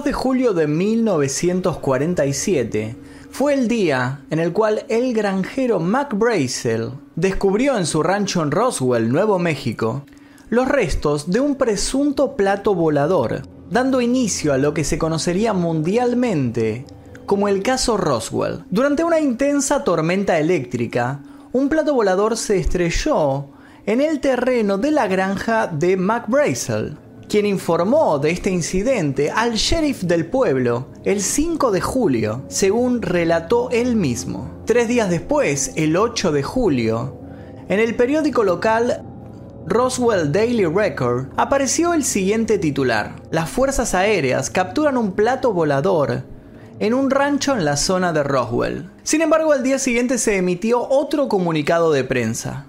2 de julio de 1947 fue el día en el cual el granjero Mac Brazel descubrió en su rancho en Roswell, Nuevo México, los restos de un presunto plato volador, dando inicio a lo que se conocería mundialmente como el caso Roswell. Durante una intensa tormenta eléctrica, un plato volador se estrelló en el terreno de la granja de Mac Brazel quien informó de este incidente al sheriff del pueblo el 5 de julio, según relató él mismo. Tres días después, el 8 de julio, en el periódico local Roswell Daily Record apareció el siguiente titular. Las fuerzas aéreas capturan un plato volador en un rancho en la zona de Roswell. Sin embargo, al día siguiente se emitió otro comunicado de prensa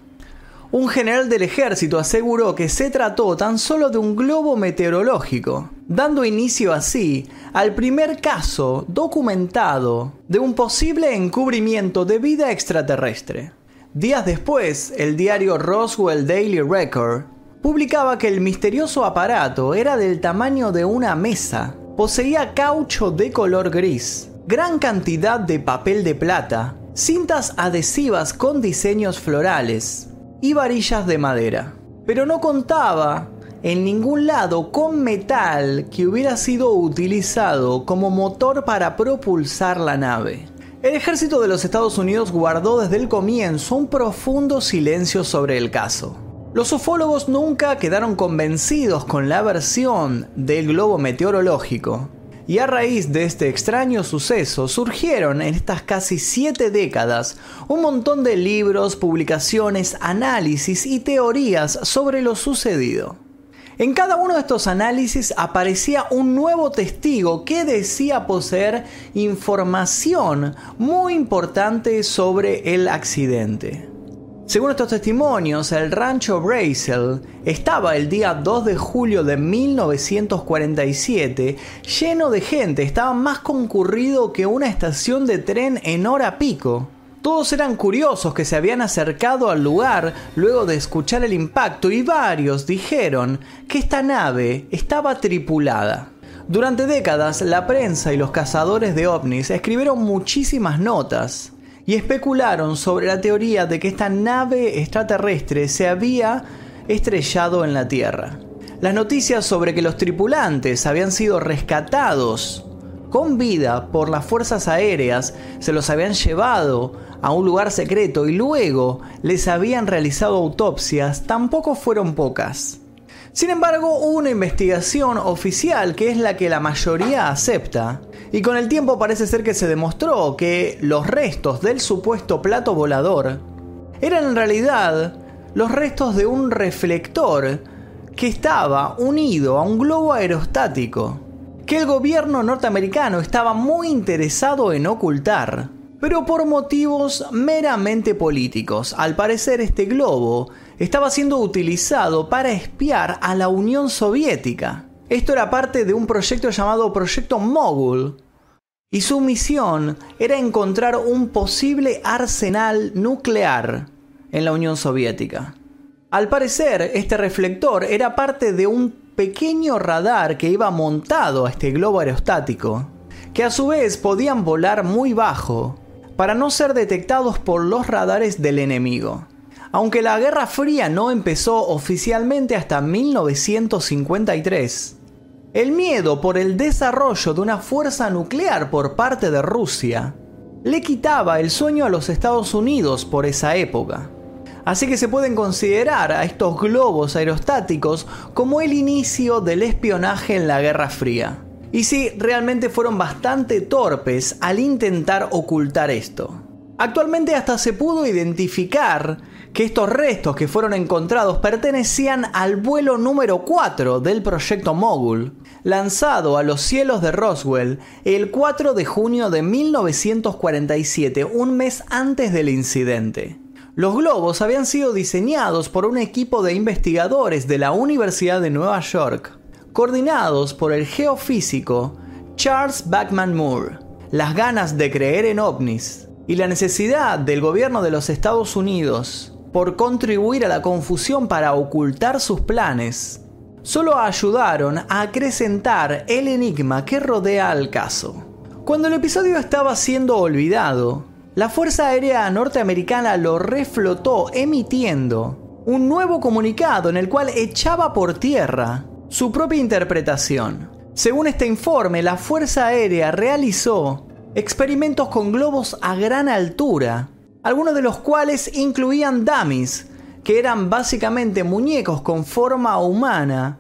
un general del ejército aseguró que se trató tan solo de un globo meteorológico, dando inicio así al primer caso documentado de un posible encubrimiento de vida extraterrestre. Días después, el diario Roswell Daily Record publicaba que el misterioso aparato era del tamaño de una mesa, poseía caucho de color gris, gran cantidad de papel de plata, cintas adhesivas con diseños florales, y varillas de madera. Pero no contaba en ningún lado con metal que hubiera sido utilizado como motor para propulsar la nave. El ejército de los Estados Unidos guardó desde el comienzo un profundo silencio sobre el caso. Los ufólogos nunca quedaron convencidos con la versión del globo meteorológico, y a raíz de este extraño suceso surgieron en estas casi siete décadas un montón de libros, publicaciones, análisis y teorías sobre lo sucedido. En cada uno de estos análisis aparecía un nuevo testigo que decía poseer información muy importante sobre el accidente. Según estos testimonios, el rancho Brazel estaba el día 2 de julio de 1947 lleno de gente, estaba más concurrido que una estación de tren en hora pico. Todos eran curiosos que se habían acercado al lugar luego de escuchar el impacto y varios dijeron que esta nave estaba tripulada. Durante décadas, la prensa y los cazadores de ovnis escribieron muchísimas notas y especularon sobre la teoría de que esta nave extraterrestre se había estrellado en la Tierra. Las noticias sobre que los tripulantes habían sido rescatados con vida por las fuerzas aéreas, se los habían llevado a un lugar secreto y luego les habían realizado autopsias, tampoco fueron pocas. Sin embargo, hubo una investigación oficial que es la que la mayoría acepta, y con el tiempo parece ser que se demostró que los restos del supuesto plato volador eran en realidad los restos de un reflector que estaba unido a un globo aerostático, que el gobierno norteamericano estaba muy interesado en ocultar. Pero por motivos meramente políticos, al parecer este globo estaba siendo utilizado para espiar a la Unión Soviética. Esto era parte de un proyecto llamado Proyecto Mogul, y su misión era encontrar un posible arsenal nuclear en la Unión Soviética. Al parecer, este reflector era parte de un pequeño radar que iba montado a este globo aerostático, que a su vez podían volar muy bajo para no ser detectados por los radares del enemigo. Aunque la Guerra Fría no empezó oficialmente hasta 1953, el miedo por el desarrollo de una fuerza nuclear por parte de Rusia le quitaba el sueño a los Estados Unidos por esa época. Así que se pueden considerar a estos globos aerostáticos como el inicio del espionaje en la Guerra Fría. Y sí, realmente fueron bastante torpes al intentar ocultar esto. Actualmente hasta se pudo identificar que estos restos que fueron encontrados pertenecían al vuelo número 4 del proyecto Mogul, lanzado a los cielos de Roswell el 4 de junio de 1947, un mes antes del incidente. Los globos habían sido diseñados por un equipo de investigadores de la Universidad de Nueva York, coordinados por el geofísico Charles Bachman Moore. Las ganas de creer en ovnis y la necesidad del gobierno de los Estados Unidos por contribuir a la confusión para ocultar sus planes, solo ayudaron a acrecentar el enigma que rodea al caso. Cuando el episodio estaba siendo olvidado, la Fuerza Aérea Norteamericana lo reflotó emitiendo un nuevo comunicado en el cual echaba por tierra su propia interpretación. Según este informe, la Fuerza Aérea realizó experimentos con globos a gran altura, algunos de los cuales incluían dummies, que eran básicamente muñecos con forma humana,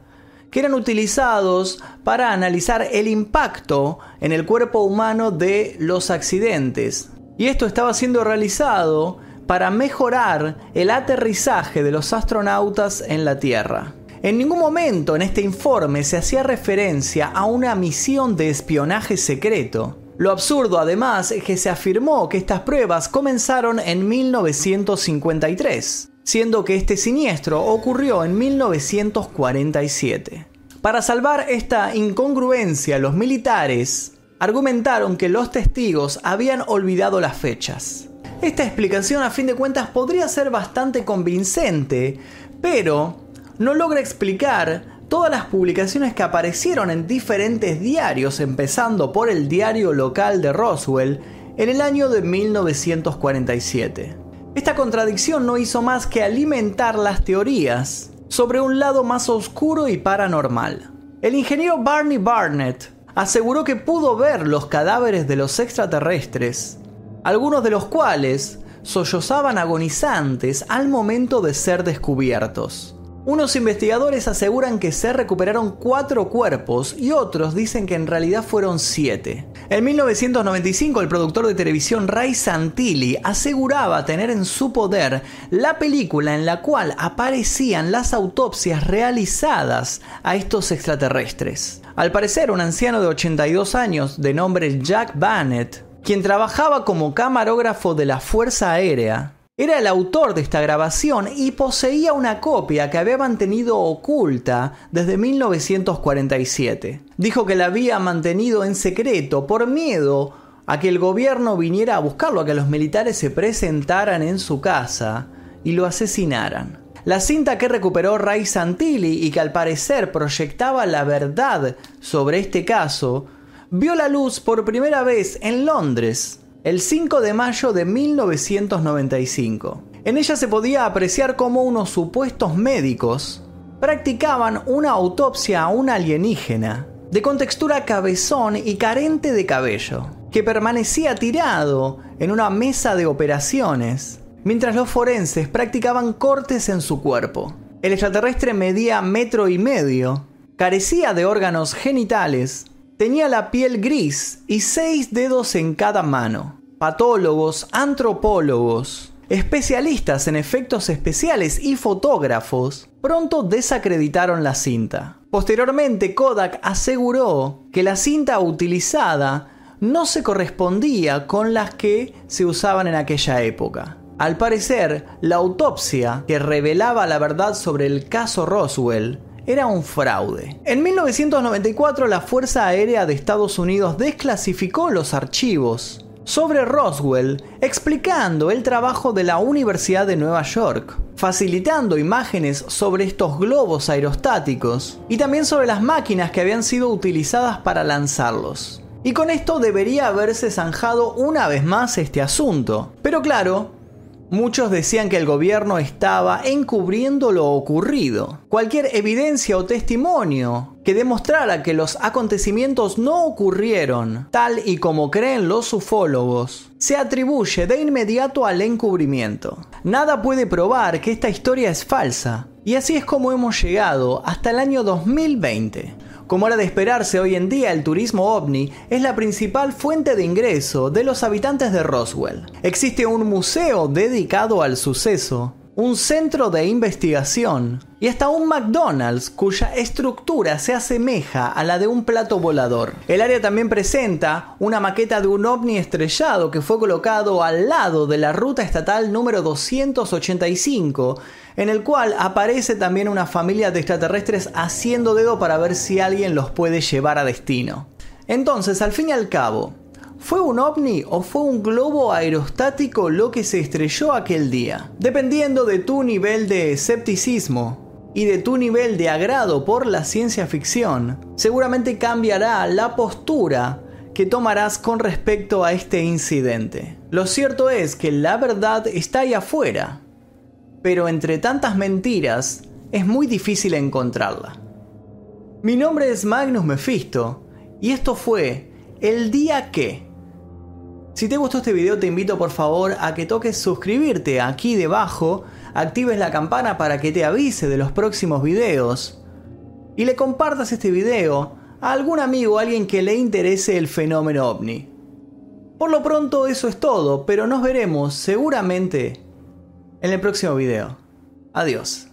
que eran utilizados para analizar el impacto en el cuerpo humano de los accidentes. Y esto estaba siendo realizado para mejorar el aterrizaje de los astronautas en la Tierra. En ningún momento en este informe se hacía referencia a una misión de espionaje secreto. Lo absurdo además es que se afirmó que estas pruebas comenzaron en 1953, siendo que este siniestro ocurrió en 1947. Para salvar esta incongruencia, los militares argumentaron que los testigos habían olvidado las fechas. Esta explicación a fin de cuentas podría ser bastante convincente, pero no logra explicar todas las publicaciones que aparecieron en diferentes diarios, empezando por el diario local de Roswell, en el año de 1947. Esta contradicción no hizo más que alimentar las teorías sobre un lado más oscuro y paranormal. El ingeniero Barney Barnett aseguró que pudo ver los cadáveres de los extraterrestres, algunos de los cuales sollozaban agonizantes al momento de ser descubiertos. Unos investigadores aseguran que se recuperaron cuatro cuerpos y otros dicen que en realidad fueron siete. En 1995 el productor de televisión Ray Santilli aseguraba tener en su poder la película en la cual aparecían las autopsias realizadas a estos extraterrestres. Al parecer un anciano de 82 años de nombre Jack Bannett, quien trabajaba como camarógrafo de la Fuerza Aérea, era el autor de esta grabación y poseía una copia que había mantenido oculta desde 1947. Dijo que la había mantenido en secreto por miedo a que el gobierno viniera a buscarlo, a que los militares se presentaran en su casa y lo asesinaran. La cinta que recuperó Ray Santilli y que al parecer proyectaba la verdad sobre este caso, vio la luz por primera vez en Londres el 5 de mayo de 1995. En ella se podía apreciar cómo unos supuestos médicos practicaban una autopsia a un alienígena de contextura cabezón y carente de cabello, que permanecía tirado en una mesa de operaciones, mientras los forenses practicaban cortes en su cuerpo. El extraterrestre medía metro y medio, carecía de órganos genitales Tenía la piel gris y seis dedos en cada mano. Patólogos, antropólogos, especialistas en efectos especiales y fotógrafos pronto desacreditaron la cinta. Posteriormente, Kodak aseguró que la cinta utilizada no se correspondía con las que se usaban en aquella época. Al parecer, la autopsia que revelaba la verdad sobre el caso Roswell era un fraude. En 1994 la Fuerza Aérea de Estados Unidos desclasificó los archivos sobre Roswell explicando el trabajo de la Universidad de Nueva York, facilitando imágenes sobre estos globos aerostáticos y también sobre las máquinas que habían sido utilizadas para lanzarlos. Y con esto debería haberse zanjado una vez más este asunto. Pero claro, Muchos decían que el gobierno estaba encubriendo lo ocurrido. Cualquier evidencia o testimonio que demostrara que los acontecimientos no ocurrieron tal y como creen los ufólogos, se atribuye de inmediato al encubrimiento. Nada puede probar que esta historia es falsa, y así es como hemos llegado hasta el año 2020. Como era de esperarse hoy en día, el turismo ovni es la principal fuente de ingreso de los habitantes de Roswell. Existe un museo dedicado al suceso, un centro de investigación y hasta un McDonald's cuya estructura se asemeja a la de un plato volador. El área también presenta una maqueta de un ovni estrellado que fue colocado al lado de la ruta estatal número 285 en el cual aparece también una familia de extraterrestres haciendo dedo para ver si alguien los puede llevar a destino. Entonces, al fin y al cabo, ¿fue un ovni o fue un globo aerostático lo que se estrelló aquel día? Dependiendo de tu nivel de escepticismo, y de tu nivel de agrado por la ciencia ficción, seguramente cambiará la postura que tomarás con respecto a este incidente. Lo cierto es que la verdad está ahí afuera, pero entre tantas mentiras es muy difícil encontrarla. Mi nombre es Magnus Mephisto y esto fue El Día Que. Si te gustó este video te invito por favor a que toques suscribirte aquí debajo, actives la campana para que te avise de los próximos videos y le compartas este video a algún amigo o alguien que le interese el fenómeno ovni. Por lo pronto eso es todo, pero nos veremos seguramente en el próximo video. Adiós.